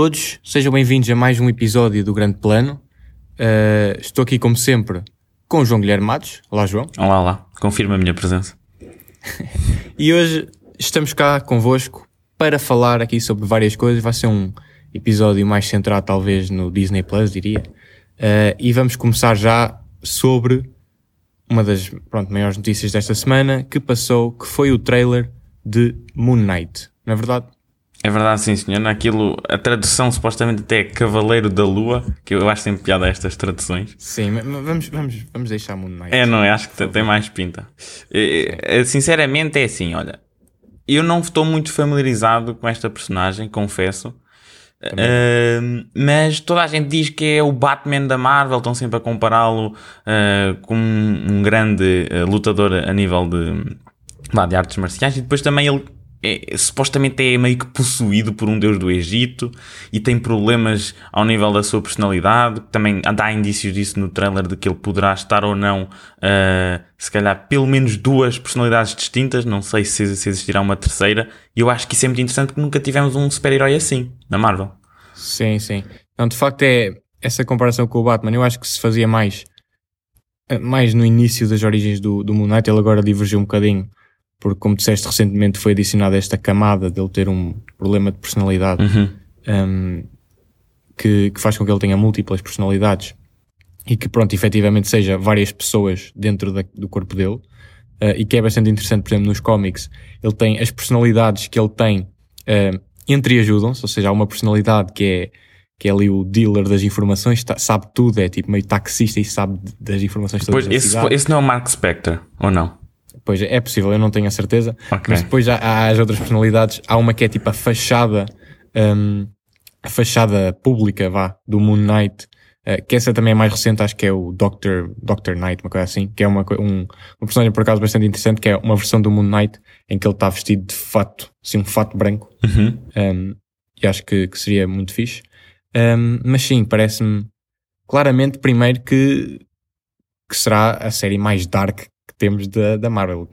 todos, sejam bem-vindos a mais um episódio do Grande Plano. Uh, estou aqui, como sempre, com o João Guilherme Matos. Olá, João. Olá, olá. Confirma a minha presença. e hoje estamos cá convosco para falar aqui sobre várias coisas. Vai ser um episódio mais centrado, talvez, no Disney Plus, diria. Uh, e vamos começar já sobre uma das pronto, maiores notícias desta semana que passou, que foi o trailer de Moon Knight. É verdade? É verdade, sim, senhor. Aquilo, a tradução supostamente até é Cavaleiro da Lua, que eu acho sempre piada estas traduções. Sim, vamos, vamos, vamos deixar Moon Knight. É, não, é? acho que tem mais pinta. Sinceramente, é assim, olha. Eu não estou muito familiarizado com esta personagem, confesso. Uh, mas toda a gente diz que é o Batman da Marvel, estão sempre a compará-lo uh, com um, grande uh, lutador a nível de, de artes marciais e depois também ele é, supostamente é meio que possuído por um deus do Egito e tem problemas ao nível da sua personalidade. Também dá indícios disso no trailer de que ele poderá estar ou não, uh, se calhar, pelo menos duas personalidades distintas. Não sei se, se existirá uma terceira. E eu acho que isso é muito interessante porque nunca tivemos um super-herói assim na Marvel. Sim, sim. Não, de facto, é essa comparação com o Batman. Eu acho que se fazia mais, mais no início das origens do, do Moon Knight. Ele agora divergiu um bocadinho porque como disseste recentemente foi adicionada esta camada dele ter um problema de personalidade uhum. um, que, que, faz com que ele tenha múltiplas personalidades e que pronto, efetivamente seja várias pessoas dentro da, do corpo dele uh, e que é bastante interessante, por exemplo, nos cómics ele tem as personalidades que ele tem uh, entreajudam-se, ou seja, há uma personalidade que é que é ali o dealer das informações, tá, sabe tudo, é tipo meio taxista e sabe das informações todas. Pois, esse, esse não é o Mark Spector, ou não? Pois é possível, eu não tenho a certeza. Okay. Mas depois há, há, as outras personalidades. Há uma que é tipo a fachada, um, a fachada pública, vá, do Moon Knight. Uh, que essa também é mais recente, acho que é o Doctor, Doctor Knight, uma coisa assim, que é uma, um, uma personagem por acaso bastante interessante, que é uma versão do Moon Knight em que ele está vestido de fato, assim, um fato branco. Uhum. Um, e acho que, que, seria muito fixe. Um, mas sim, parece-me claramente, primeiro, que, que será a série mais dark temos da, da Marvel.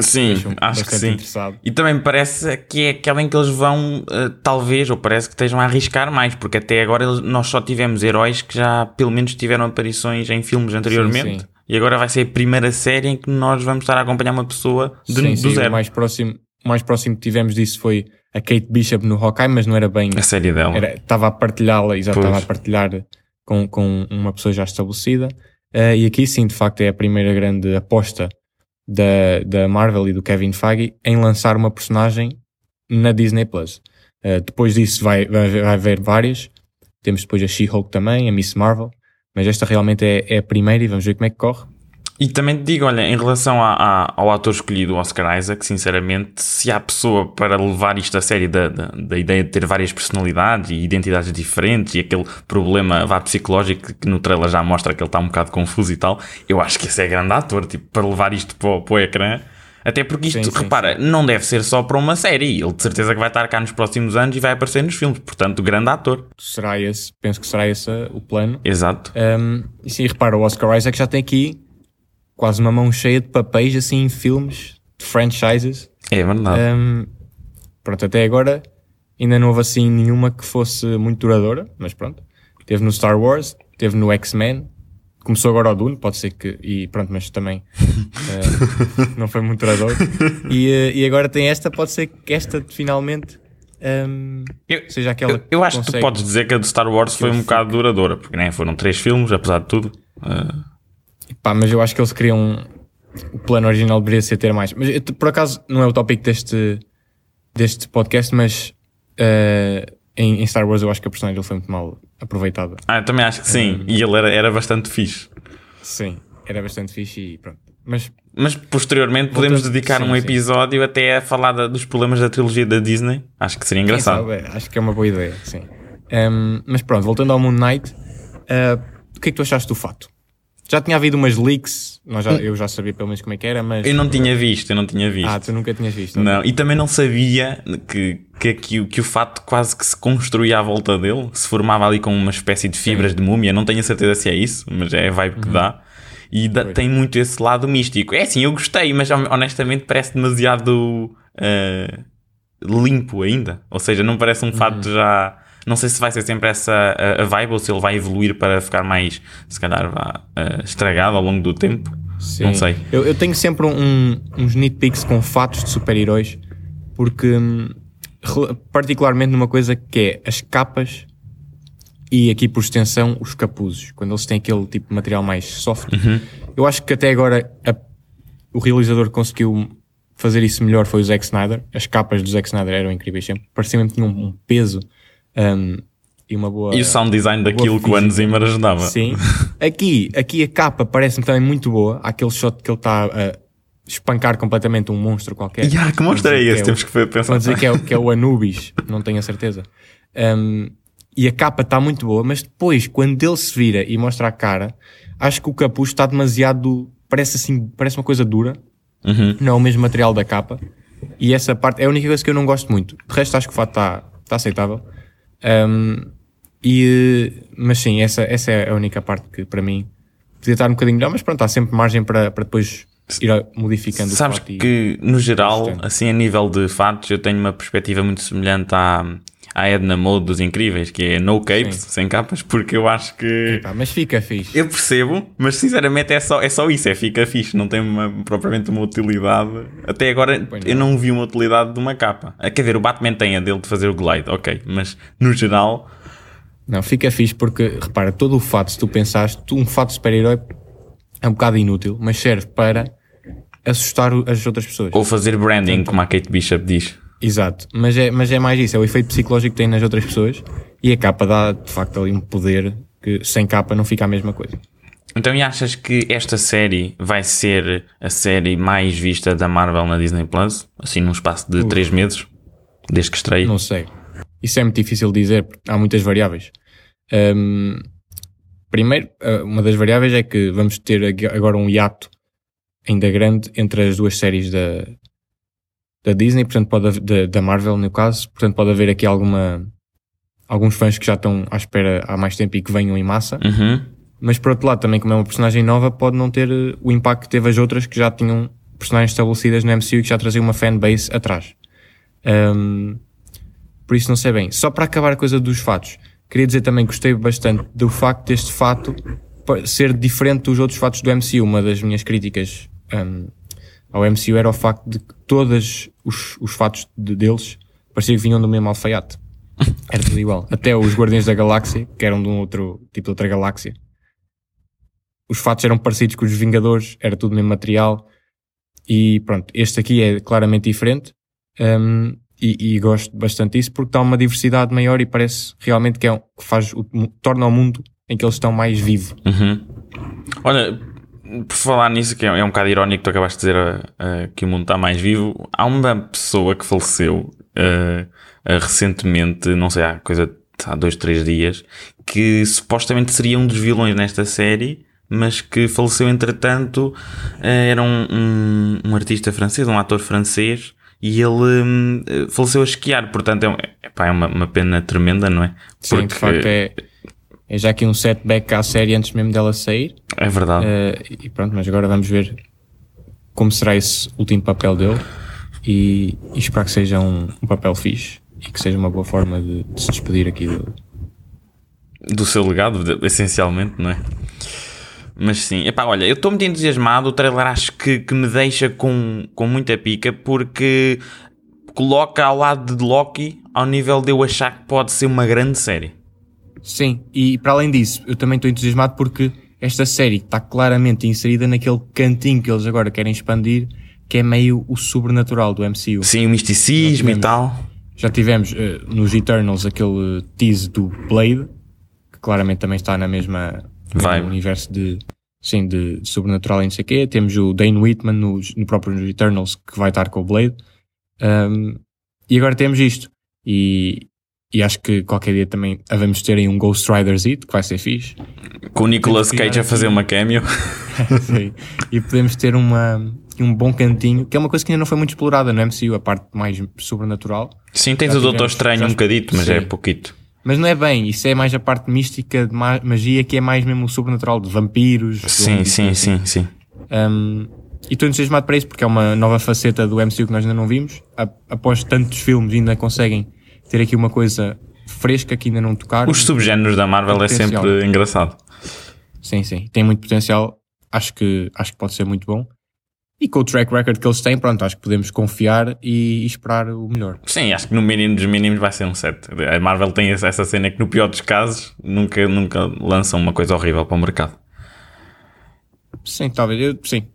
Sim, acho que sim. E também me parece que é aquela em que eles vão, uh, talvez, ou parece que estejam a arriscar mais, porque até agora eles, nós só tivemos heróis que já pelo menos tiveram aparições em filmes anteriormente. Sim, sim. E agora vai ser a primeira série em que nós vamos estar a acompanhar uma pessoa de, sim, do zero. O mais próximo, o mais próximo que tivemos disso foi a Kate Bishop no Hawkeye, mas não era bem a série dela. Estava a partilhá-la, exato, estava a partilhar com, com uma pessoa já estabelecida. Uh, e aqui sim, de facto, é a primeira grande aposta da, da Marvel e do Kevin Feige em lançar uma personagem na Disney Plus. Uh, depois disso vai, vai, vai haver várias. Temos depois a She-Hulk também, a Miss Marvel. Mas esta realmente é, é a primeira e vamos ver como é que corre. E também te digo, olha, em relação a, a, ao ator escolhido, Oscar Isaac, sinceramente, se há pessoa para levar isto a sério da, da, da, ideia de ter várias personalidades e identidades diferentes e aquele problema vá psicológico que no trailer já mostra que ele está um bocado confuso e tal, eu acho que esse é grande ator, tipo, para levar isto para o, para o ecrã. Até porque isto, sim, sim, repara, sim. não deve ser só para uma série. Ele de certeza que vai estar cá nos próximos anos e vai aparecer nos filmes. Portanto, grande ator. Será esse, penso que será esse o plano. Exato. Um, e sim, repara, o Oscar Isaac já tem aqui quase uma mão cheia de papéis assim em filmes de franchises. É verdade. Um, pronto, até agora ainda não houve assim nenhuma que fosse muito duradoura, mas pronto. Teve no Star Wars, teve no X-Men, começou agora o Dune, pode ser que, e pronto, mas também uh, não foi muito duradouro. E, uh, e agora tem esta, pode ser que esta finalmente um, eu, seja aquela. Eu, eu acho que tu podes dizer que a de Star Wars foi um bocado duradoura, porque nem foram três filmes, apesar de tudo. Uh, Pá, mas eu acho que eles queriam. O plano original deveria ser ter mais. Mas por acaso não é o tópico deste, deste podcast, mas uh, em, em, Star Wars eu acho que a personagem foi muito mal aproveitada. Ah, eu também acho que sim. Um, e ele era, era bastante fixe. Sim, era bastante fixe e pronto. Mas, mas posteriormente podemos dedicar sim, um episódio sim. até a falar da, dos problemas da trilogia da Disney. Acho que seria engraçado. Sabe, acho que é uma boa ideia, sim. Um, mas pronto, voltando ao Moon Knight, uh, o que é que tu achaste do fato? Já tinha havido umas leaks, nós já, eu já sabia pelo menos como é que era, mas. Eu não tinha visto, eu não tinha visto. Ah, tu nunca tinhas visto. Não, e também não sabia que, que, que, que o fato quase que se construía à volta dele, se formava ali com uma espécie de fibras Sim. de múmia. Não tenho a certeza se é isso, mas é a vibe uhum. que dá. E da, tem muito esse lado místico. É assim, eu gostei, mas honestamente parece demasiado uh, limpo ainda. Ou seja, não parece um fato uhum. já Não sei se vai ser sempre essa a, a vibe ou se ele vai evoluir para ficar mais, se calhar, vá, uh, estragado ao longo do tempo. Sim. Não sei. Eu, eu tenho sempre um, uns nitpicks com fatos de super-heróis, porque, hum, particularmente numa coisa que é as capas e aqui por extensão os capuzes, quando eles têm aquele tipo de material mais soft. Uhum. Eu acho que até agora a, o realizador conseguiu fazer isso melhor foi o Zack Snyder. As capas do Zack Snyder eram incríveis sempre. Parecia mesmo que tinham um peso um, e uma boa. E o sound design daquilo que o Hans Zimmer ajudava. Sim. Aqui, aqui a capa parece-me também muito boa. Há aquele shot que ele está a espancar completamente um monstro qualquer. Yeah, que monstro é esse? É Temos que pensar. A dizer que é, que é o Anubis, não tenho a certeza. Um, e a capa está muito boa, mas depois, quando ele se vira e mostra a cara, acho que o capuz está demasiado. Parece assim, parece uma coisa dura. Uhum. Não é o mesmo material da capa. E essa parte é a única coisa que eu não gosto muito. De resto, acho que o fato está tá aceitável. Um, e, mas sim, essa, essa é a única parte que para mim podia estar um bocadinho melhor, mas pronto, há sempre margem para, para depois ir modificando Sabes o que, no geral, assim, a nível de fatos, eu tenho uma perspectiva muito semelhante à a Edna Mode dos Incríveis, que é no capes, Sim. sem capas, porque eu acho que. Mas fica fixe. Eu percebo, mas sinceramente é só, é só isso, é fica fixe, não tem uma, propriamente uma utilidade. Até agora não. eu não vi uma utilidade de uma capa. Quer ver, o Batman tem a dele de fazer o glide, ok, mas no geral. Não, fica fixe porque, repara, todo o fato, se tu pensaste, um fato de super-herói é um bocado inútil, mas serve para assustar as outras pessoas. Ou fazer branding, como a Kate Bishop diz. Exato, mas é, mas é mais isso, é o efeito psicológico que tem nas outras pessoas e a capa dá de facto ali um poder que sem capa não fica a mesma coisa. Então, e achas que esta série vai ser a série mais vista da Marvel na Disney Plus? Assim, num espaço de 3 meses? Desde que estreia? Não sei. Isso é muito difícil de dizer, porque há muitas variáveis. Um, primeiro, uh, uma das variáveis é que vamos ter agora um hiato ainda grande entre as duas séries da, da Disney, portanto pode da, da Marvel no caso, portanto pode haver aqui alguma alguns fãs que já estão à espera há mais tempo e que venham em massa. Uhum. Mas por outro lado, também como é uma personagem nova, pode não ter eh, o impacto que teve as outras que já tinham personagens estabelecidas no MCU e que já traziam uma fanbase atrás. Um, por isso não sei bem. Só para acabar a coisa dos fatos, queria dizer também que gostei bastante do facto deste fato ser diferente dos outros fatos do MCU. Uma das minhas críticas um, ao MCU era o facto de que todos os, os fatos de, deles parecia que vinham do mesmo alfaiate. Era tudo igual. Até os Guardiões da Galáxia, que eram de um outro tipo de outra galáxia. Os fatos eram parecidos com os Vingadores, era tudo mesmo material. E pronto, este aqui é claramente diferente. Um, e, e, gosto bastante disso porque dá uma diversidade maior e parece realmente que, é, que faz, o, torna o mundo em que eles estão mais vivo. Uhum. Olha, por falar nisso, que é, é um bocado irónico, tu acabaste de dizer uh, uh, que o mundo está mais vivo. Há uma pessoa que faleceu uh, recentemente, não sei, há coisa há dois, três dias, que supostamente seria um dos vilões nesta série, mas que faleceu entretanto. era um, um, um, artista francês, um ator francês, e ele um, faleceu a esquiar. Portanto, é, é, é uma, uma, pena tremenda, não é? Sim, Porque, de facto é é já aqui um setback à série antes mesmo dela sair. É verdade. Uh, e pronto, mas agora vamos ver como será esse último papel dele e, e esperar que seja um, um, papel fixe e que seja uma boa forma de, de se despedir aqui do, do seu legado, essencialmente, não é? Mas sim, epá, olha, eu estou muito entusiasmado. O trailer acho que, que me deixa com, com muita pica porque coloca ao lado de Loki ao nível de eu achar que pode ser uma grande série. Sim, e para além disso, eu também estou entusiasmado porque esta série está claramente inserida naquele cantinho que eles agora querem expandir, que é meio o sobrenatural do MCU. Sim, o misticismo e tal. Já tivemos uh, nos Eternals aquele tease do Blade, que claramente também está na mesma no universo de, sim, de, de, sobrenatural e não sei o quê. Temos o Dane Whitman no, no próprio Eternals que vai estar com o Blade. Um, e agora temos isto. E, e acho que qualquer dia também vamos ter aí um Ghost Rider Z, que vai ser fixe. Com o Nicolas Cage a fazer uma cameo. Sim. E podemos ter uma, um bom cantinho, que é uma coisa que ainda não foi muito explorada no MCU, a parte mais sobrenatural. Sim, tens já o Doutor Estranho um bocadito, mas sim. é pouquito. Mas não é bem, isso é mais a parte mística de magia, que é mais mesmo o sobrenatural de vampiros. Sim, sim, sim, sim. Um, e estou entusiasmado para isso, porque é uma nova faceta do MCU que nós ainda não vimos. Após tantos filmes ainda conseguem ter aqui uma coisa fresca que ainda não tocaram. Os subgéneros da Marvel é sempre engraçado. Sim, sim. Tem muito potencial. Acho que, acho que pode ser muito bom. E com o track record que eles têm, pronto, acho que podemos confiar e, e esperar o melhor. Sim, acho que no mínimo dos mínimos vai ser um 7. A Marvel tem essa essa cena que no pior dos casos nunca, nunca lançam uma coisa horrível para o mercado. Sim, talvez. Eu, sim,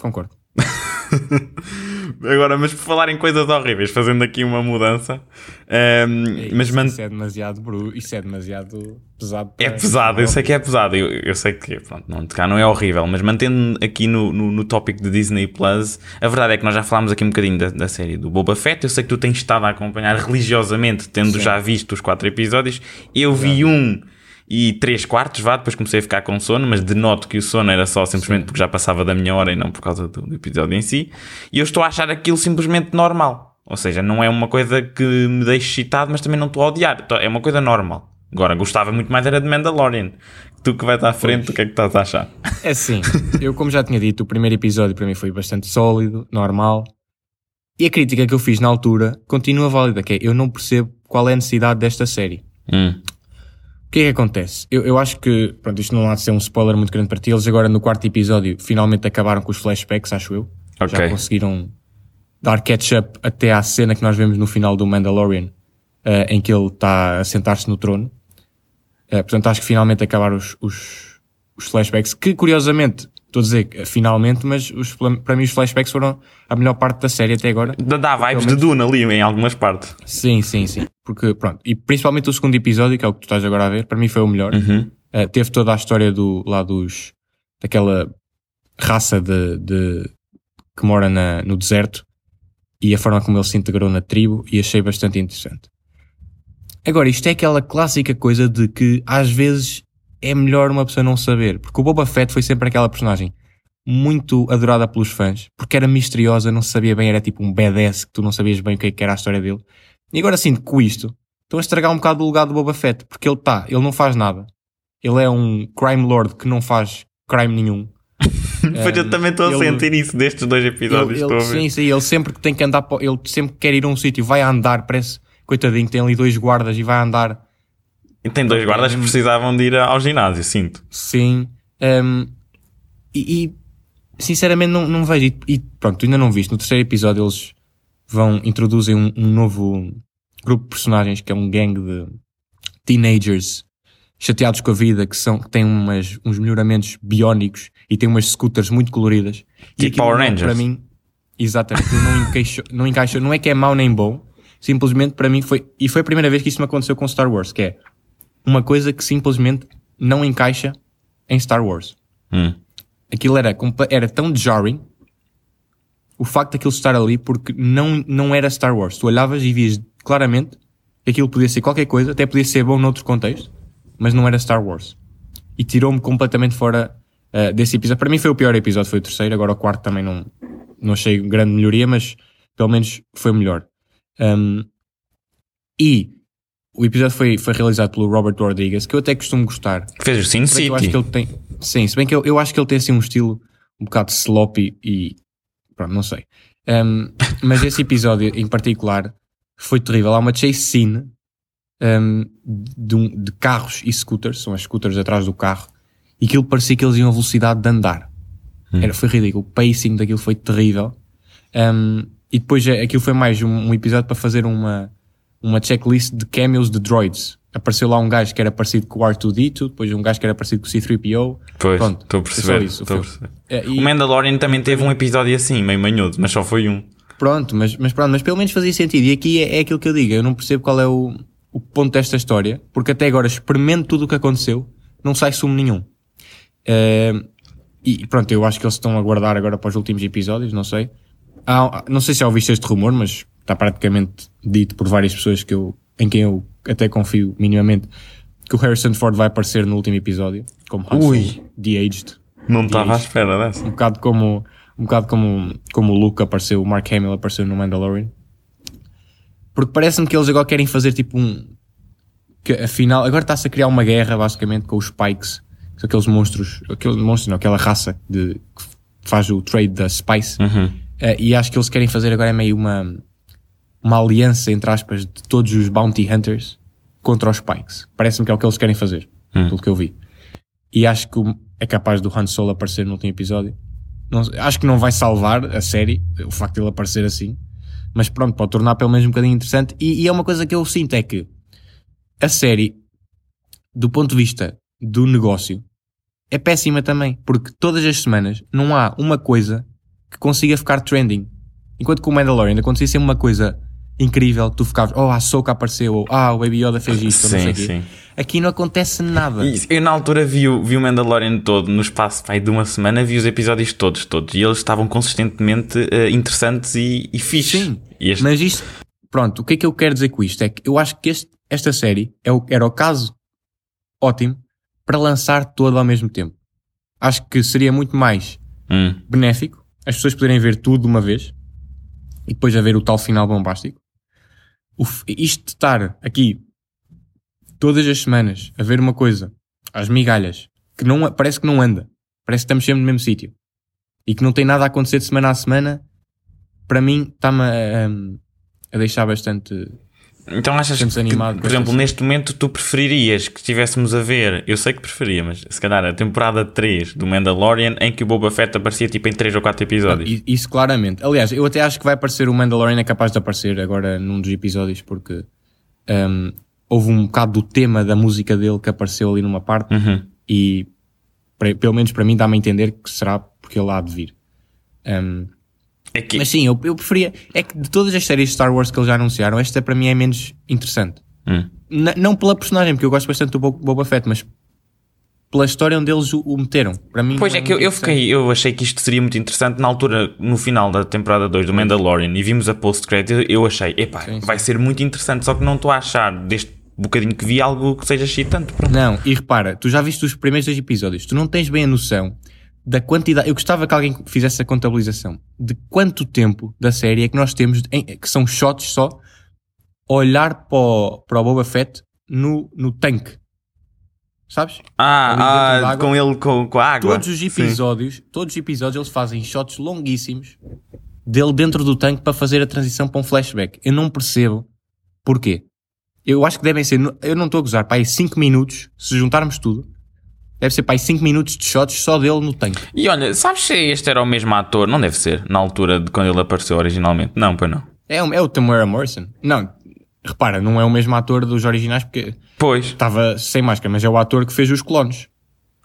concordo. Agora, mas por falar em coisas horríveis, fazendo aqui uma mudança, ehm, mas isso, man- isso é demasiado bru, isso é demasiado pesado. É pesado, eu sei que é pesado, eu, eu sei que pronto, não, cá não é horrível, mas mantendo aqui no, no, no tópico de Disney Plus, a verdade é que nós já falámos aqui um bocadinho da, da série do Boba Fett. Eu sei que tu tens estado a acompanhar religiosamente, tendo Sim. já visto os quatro episódios. Eu vi um e três quartos, vá, depois comecei a ficar com sono, mas denoto que o sono era só simplesmente porque já passava da minha hora e não por causa do, do episódio em si. E eu estou a achar aquilo simplesmente normal. Ou seja, não é uma coisa que me deixe excitado, mas também não estou a odiar. É uma coisa normal. Agora, gostava muito mais era de Mandalorian. Tu que vai estar à frente, o que é que estás a achar? É assim, eu como já tinha dito, o primeiro episódio para mim foi bastante sólido, normal. E a crítica que eu fiz na altura continua válida, que é, eu não percebo qual é a necessidade desta série. Hum. O que é que acontece? Eu, eu acho que, pronto, isto não há de ser um spoiler muito grande para ti, eles agora no quarto episódio finalmente acabaram com os flashbacks, acho eu. Ok. Já conseguiram dar catch-up até à cena que nós vemos no final do Mandalorian, eh, em que ele está a sentar-se no trono. Eh, portanto, acho que finalmente acabaram os, os, os flashbacks, que curiosamente, estou a dizer finalmente, mas os, para mim os flashbacks foram a melhor parte da série até agora. Dá- Dá vibes de Duna ali em algumas partes. Sim, sim, sim. Porque, pronto, e principalmente o segundo episódio, que é o que tu estás agora a ver, para mim foi o melhor. Uhum. Uh, teve toda a história do, lá dos, daquela raça de, de- que mora na- no deserto e a forma como ele se integrou na tribo e achei bastante interessante. Agora, isto é aquela clássica coisa de que às vezes é melhor uma pessoa não saber, porque o Boba Fett foi sempre aquela personagem muito adorada pelos fãs, porque era misteriosa, não se sabia bem, era tipo um badass que tu não sabias bem o que, é que era a história dele. E agora que com isto estão a estragar um bocado o legado do Boba Fett, porque ele está, ele não faz nada. Ele é um crime lord que não faz crime nenhum. Pois eu também estou a sentir isso destes dois episódios. Ele, ele, sim, sim, ele sempre que tem que andar, ele sempre que quer ir a um sítio, vai a andar, parece, coitadinho, tem ali dois guardas e vai a andar E tem dois guardas que precisavam de ir ao ginásio, sinto. Sim. Um, e, e, sinceramente não, não vejo. E, e pronto, tu ainda não viste. No terceiro episódio eles vão introduzem um, um novo grupo de personagens que é um gangue de teenagers chateados com a vida que são que têm umas, uns melhoramentos biónicos e têm umas scooters muito coloridas. E Tipo aquilo Power não- Rangers. Para mim, exatamente, não encaixa, não encaixa, não é que é mau nem bom, simplesmente para mim foi, e foi a primeira vez que isso me aconteceu com Star Wars, que é uma coisa que simplesmente não encaixa em Star Wars. Hum. Aquilo era, era tão jarring o facto daquilo estar ali porque não, não era Star Wars. Tu olhavas e vias claramente que aquilo podia ser qualquer coisa, até podia ser bom noutro contexto, mas não era Star Wars. E tirou-me completamente fora uh, desse episódio. Para mim foi o pior episódio, foi o terceiro, agora o quarto também não, não achei grande melhoria, mas pelo menos foi o melhor. Um, e o episódio foi, foi realizado pelo Robert Rodriguez, que eu até costumo gostar. Que fez o Sin que eu acho City. que ele tem. Sim, se bem que eu, eu acho que ele tem assim um estilo um bocado sloppy e. Pronto, não sei. Um, mas esse episódio em particular foi terrível. Há uma chase scene um, de, um- de carros e scooters, são as scooters atrás do carro, e aquilo parecia que eles iam a velocidade de andar. Era, foi ridículo. O pacing daquilo foi terrível. E depois eh, aquilo foi mais um episódio para fazer uma, uma checklist de cameos de droids. Apareceu lá um gajo que era parecido com o R2D2, depois um gajo que era parecido com o C3PO. Pois, Pronto, estou a perceber. isso, o perceber. Eh, e- O Mandalorian também teve um episódio assim, meio manhoso, mas só foi um. Pronto, mas, mas pronto, mas pelo menos fazia sentido. E aqui é, é aquilo que eu digo, eu não percebo qual é o, o ponto desta história, porque até agora experimento tudo o que aconteceu, não sai sumo nenhum. Eh, e pronto, eu acho que eles estão a guardar agora para os últimos episódios, não sei. Há- não sei se já ouviste este rumor, mas está praticamente dito por várias pessoas que eu, em quem eu até confio minimamente, que o Harrison Ford vai aparecer no último episódio, como Han. Solo, de-aged. Não estava à espera dessa. Um bocado como, um bocado como, como o Luke apareceu, o Mark Hamill apareceu no Mandalorian. Porque parece-me que eles agora querem fazer tipo um. Que afinal, agora está-se a criar uma guerra basicamente com os Pikes, que são aqueles monstros, aqueles monstros, não, aquela raça de, que faz o trade da Spice. Uhum. Eh, e acho que eles querem fazer agora é meio uma, uma aliança, entre aspas, de todos os Bounty Hunters contra os Pikes. Parece-me que é o que eles querem fazer, Hum. pelo que eu vi. E acho que é capaz do Han Solo aparecer no último episódio. Não- acho que não vai salvar a série, o facto de ele aparecer assim. Mas pronto, pode tornar pelo menos um bocadinho interessante. E, e é uma coisa que eu sinto, é que a série, do ponto de vista do negócio, é péssima também. Porque todas as semanas não há uma coisa que consiga ficar trending. Enquanto que o Mandalorian acontecia sempre uma coisa incrível, tu ficavas, oh, a Soka apareceu, ou ah, o Baby Yoda fez isto, ou não sei Sim, sim. Aqui não acontece nada. E Eu na altura vi o, vi o Mandalorian todo, no espaço pai, de uma semana, vi os episódios todos, todos. E eles estavam consistentemente eh, interessantes e, e fixes. Sim, este- Mas isto, pronto, o que é que eu quero dizer com isto? É que eu acho que este- esta série é o- era o caso ótimo para lançar todo ao mesmo tempo. Acho que seria muito mais Hum, benéfico as pessoas poderem ver tudo de uma vez e depois haver o tal final bombástico. Isto de estar aqui todas as semanas a ver uma coisa às migalhas que não, parece que não anda, parece que estamos sempre no mesmo sítio e que não tem nada a acontecer de semana a semana, para mim está-me a, a deixar bastante. Então achas que, animado por exemplo, neste momento tu preferirias que estivéssemos a ver, eu sei que preferia, mas se calhar a temporada 3 do Mandalorian em que o Boba Fett aparecia tipo em 3 ou 4 episódios. Isso claramente. Aliás, eu até acho que vai aparecer o Mandalorian, é capaz de aparecer agora num dos episódios, porque hum, houve um bocado do tema da música dele que apareceu ali numa parte Uhum. e pelo menos para mim dá-me a entender que será porque ele há de vir. Hum, É que, mas sim, eu, eu preferia. É que de todas as séries de Star Wars que eles já anunciaram, esta para mim é menos interessante. Hum. Não pela personagem, porque eu gosto bastante do Bo- Boba Fett, mas pela história onde eles o, o meteram. Para mim, Pois não é que eu, eu interessante. fiquei, eu achei que isto seria muito interessante na altura, no final da temporada 2 do Mandalorian e vimos a post-credit, eu achei, epá, Sim, sim. vai ser muito interessante, só que não estou a achar deste bocadinho que vi algo que seja excitante. Pronto. Não, e repara, tu já viste os primeiros dois episódios, tu não tens bem a noção da quantidade. Eu gostava que alguém fizesse a contabilização de quanto tempo da série é que nós temos, em- que são shots só, olhar para o, para o Boba Fett no, no tanque. Sabes? Ah, ah com ele com, com a água. Todos os Sim. episódios, todos os episódios eles fazem shots longuíssimos dele dentro do tanque para fazer a transição para um flashback. Eu não percebo porquê. Eu acho que devem ser, eu não estou a gozar, para aí 5 minutos, se juntarmos tudo, deve ser para aí 5 minutos de shots só dele no tanque. E olha, sabes se este era o mesmo ator? Não deve ser, na altura de quando ele apareceu originalmente. Não, pois não. É, o- é o Tamara Morrison. Não, repara, não é o mesmo ator dos originais porque Pois, estava sem máscara, mas é o ator que fez os clones.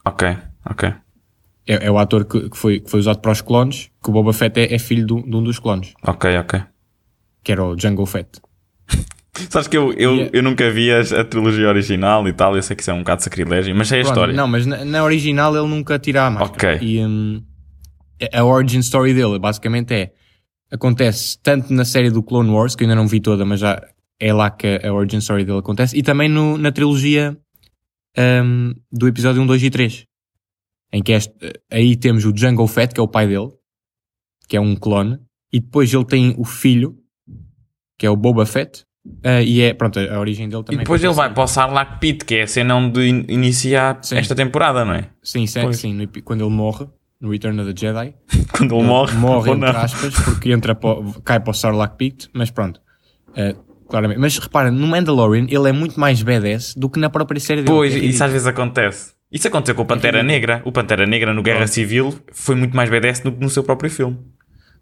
ok, ok. É, é o ator que, que foi, que foi usado para os clones, que o Boba Fett é, é filho do- de um dos clones, Ok, ok. que era o Jungle Fett. Sabes que eu, eu, Yeah. eu nunca vi a, a trilogia original e tal, eu sei que isso é um bocado de sacrilégio, mas sei a Pronto, história. Não, mas na, na original ele nunca tira a máscara. Ok. E hum, a origin story dele basicamente é acontece tanto na série do Clone Wars, que eu ainda não vi toda, mas já é lá que a origin story dele acontece, e também no- na trilogia hum, do episódio 1, 2 e 3. Em que este, aí temos o Jungle Fett, que é o pai dele, que é um clone, e depois ele tem o filho, que é o Boba Fett, ah, e é, pronto, a origem dele E também. depois ele vai para o Sarlacc Pit, que é a cena onde in- inicia Sim. esta temporada, não é? Sim, sim, Pois. sim no quando ele morre, no Return of the Jedi, Quando ele morre. morre ou entre aspas, porque entra para, cai para o Sarlacc Pit, mas pronto. Eh, claramente. Mas repara, no Mandalorian ele é muito mais badass do que na própria série dele. Pois, é isso às vezes acontece. Isso aconteceu com o Pantera Negra. O Pantera Negra no Guerra. Civil foi muito mais BDS do que no seu próprio filme.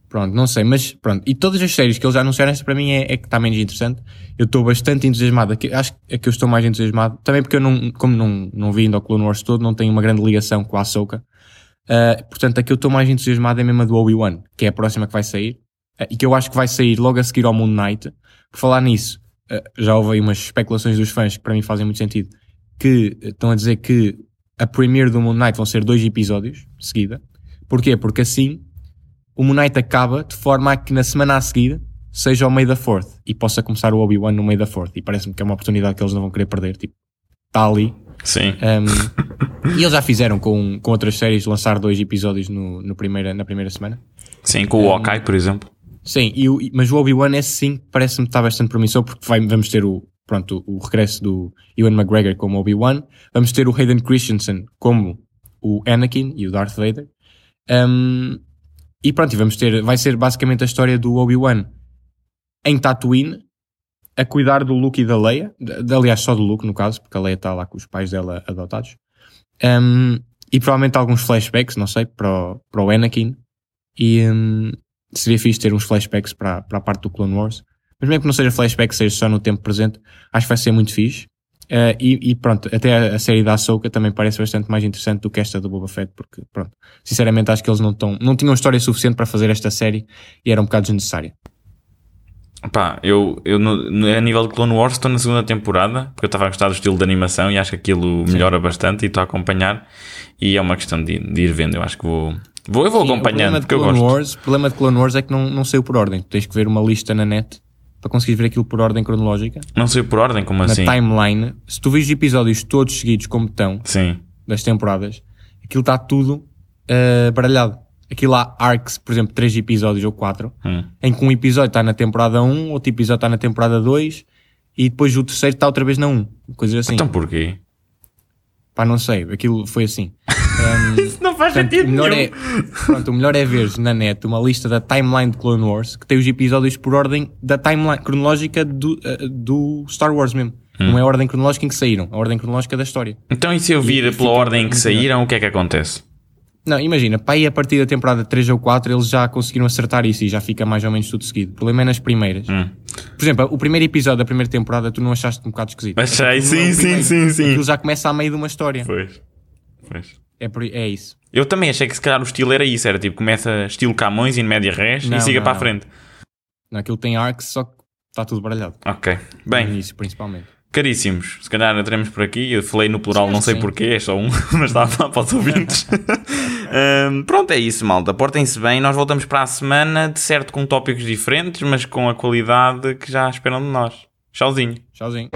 Pronto, não sei, mas pronto. E todas as séries que eles já anunciaram, esta para mim é, é que está menos interessante. Eu estou bastante entusiasmado. Acho que é que eu estou mais entusiasmado. Também porque eu não, como não, não vi ainda o Clone Wars todo, não tenho uma grande ligação com a Ahsoka. Uh, portanto, a que eu estou mais entusiasmado é mesmo a do Obi-Wan, que é a próxima que vai sair. Uh, e que eu acho que vai sair logo a seguir ao Moon Knight. Por falar nisso, uh, já houve aí umas especulações dos fãs que para mim fazem muito sentido. Que estão a dizer que a premiere do Moon Knight vão ser dois episódios seguida. Porquê? Porque assim o Moon Knight acaba de forma a que na semana a seguir seja o May the 4th e possa começar o Obi-Wan no May the 4th. E parece-me que é uma oportunidade que eles não vão querer perder. Tipo, está ali. Sim. Um, e eles já fizeram com, com outras séries lançar dois episódios no, no primeira, na primeira semana. Sim, com o Hawkeye, por exemplo. Sim, e o- mas o Obi-Wan esse sim parece-me que está bastante promissor porque vai- vamos ter o, pronto, o regresso do Ewan McGregor como Obi-Wan, vamos ter o Hayden Christensen como o Anakin e o Darth Vader. Um, e pronto, e vamos ter, vai ser basicamente a história do Obi-Wan em Tatooine a cuidar do Luke e da Leia, de, de- aliás, só do Luke no caso, porque a Leia está lá com os pais dela adotados. Um, e provavelmente alguns flashbacks, não sei, para o, para o Anakin. E um, seria fixe ter uns flashbacks para, para a parte do Clone Wars. Mas mesmo que não seja flashback, seja só no tempo presente, acho que vai ser muito fixe. Uh, e, e pronto, até a, a série da Ahsoka também parece bastante mais interessante do que esta do Boba Fett, porque pronto, sinceramente acho que eles não, tão, não tinham história suficiente para fazer esta série e era um bocado desnecessária. Pá, eu, eu no- a nível de Clone Wars estou na segunda temporada, porque eu estava a gostar do estilo de animação e acho que aquilo melhora bastante e estou a acompanhar. E é uma questão de, de ir vendo, eu acho que vou. vou eu vou Sim, acompanhando, o porque eu problema de gosto. Clone Wars, o problema de Clone Wars é que não, não saiu por ordem. Tu tens que ver uma lista na net para conseguir ver aquilo por ordem cronológica. Não sei por ordem, como Na assim? timeline, se tu vês os episódios todos seguidos como estão, Sim. das temporadas, aquilo está tudo ah, baralhado. Aquilo há arcs, por exemplo, três episódios ou quatro, Hum. em que um episódio está na temporada 1, outro episódio está na temporada 2 e depois o terceiro está outra vez na 1. Coisas assim. Então porquê? Pá, não sei, aquilo foi assim. Um, Isso não faz Portanto, sentido o melhor, nenhum. é, pronto, o melhor é ver na net uma lista da timeline de Clone Wars que tem os episódios por ordem da timeline cronológica do, eh, do Star Wars mesmo. Hum. Não é a ordem cronológica em que saíram, a ordem cronológica da história. Então e se eu vir E- pela ordem em que saíram, o que é que acontece? Não, imagina, para aí a partir da temporada 3 ou 4 eles já conseguiram acertar isso e já fica mais ou menos tudo seguido. O problema é nas primeiras. Hum. Por exemplo, o primeiro episódio da primeira temporada tu não achaste um bocado esquisito. Achei, Aquilo não é sim, sim, sim, sim. Aquilo já começa a meio de uma história. Pois. Pois. É, por- é isso. Eu também achei que se calhar o estilo era isso, era tipo, começa estilo Camões em média res Não, e siga não, para a não. frente. Não, aquilo tem arcs, só que está tudo baralhado. Ok. No Bem, início, principalmente. caríssimos, se calhar entramos por aqui. Eu falei no plural, Sim, não sei sim. porquê, é só um, mas está a para os ouvintes. Hum, pronto, é isso, malta. Portem-se bem. Nós voltamos para a semana, de certo com tópicos diferentes, mas com a qualidade que já esperam de nós. Tchauzinho. Tchauzinho.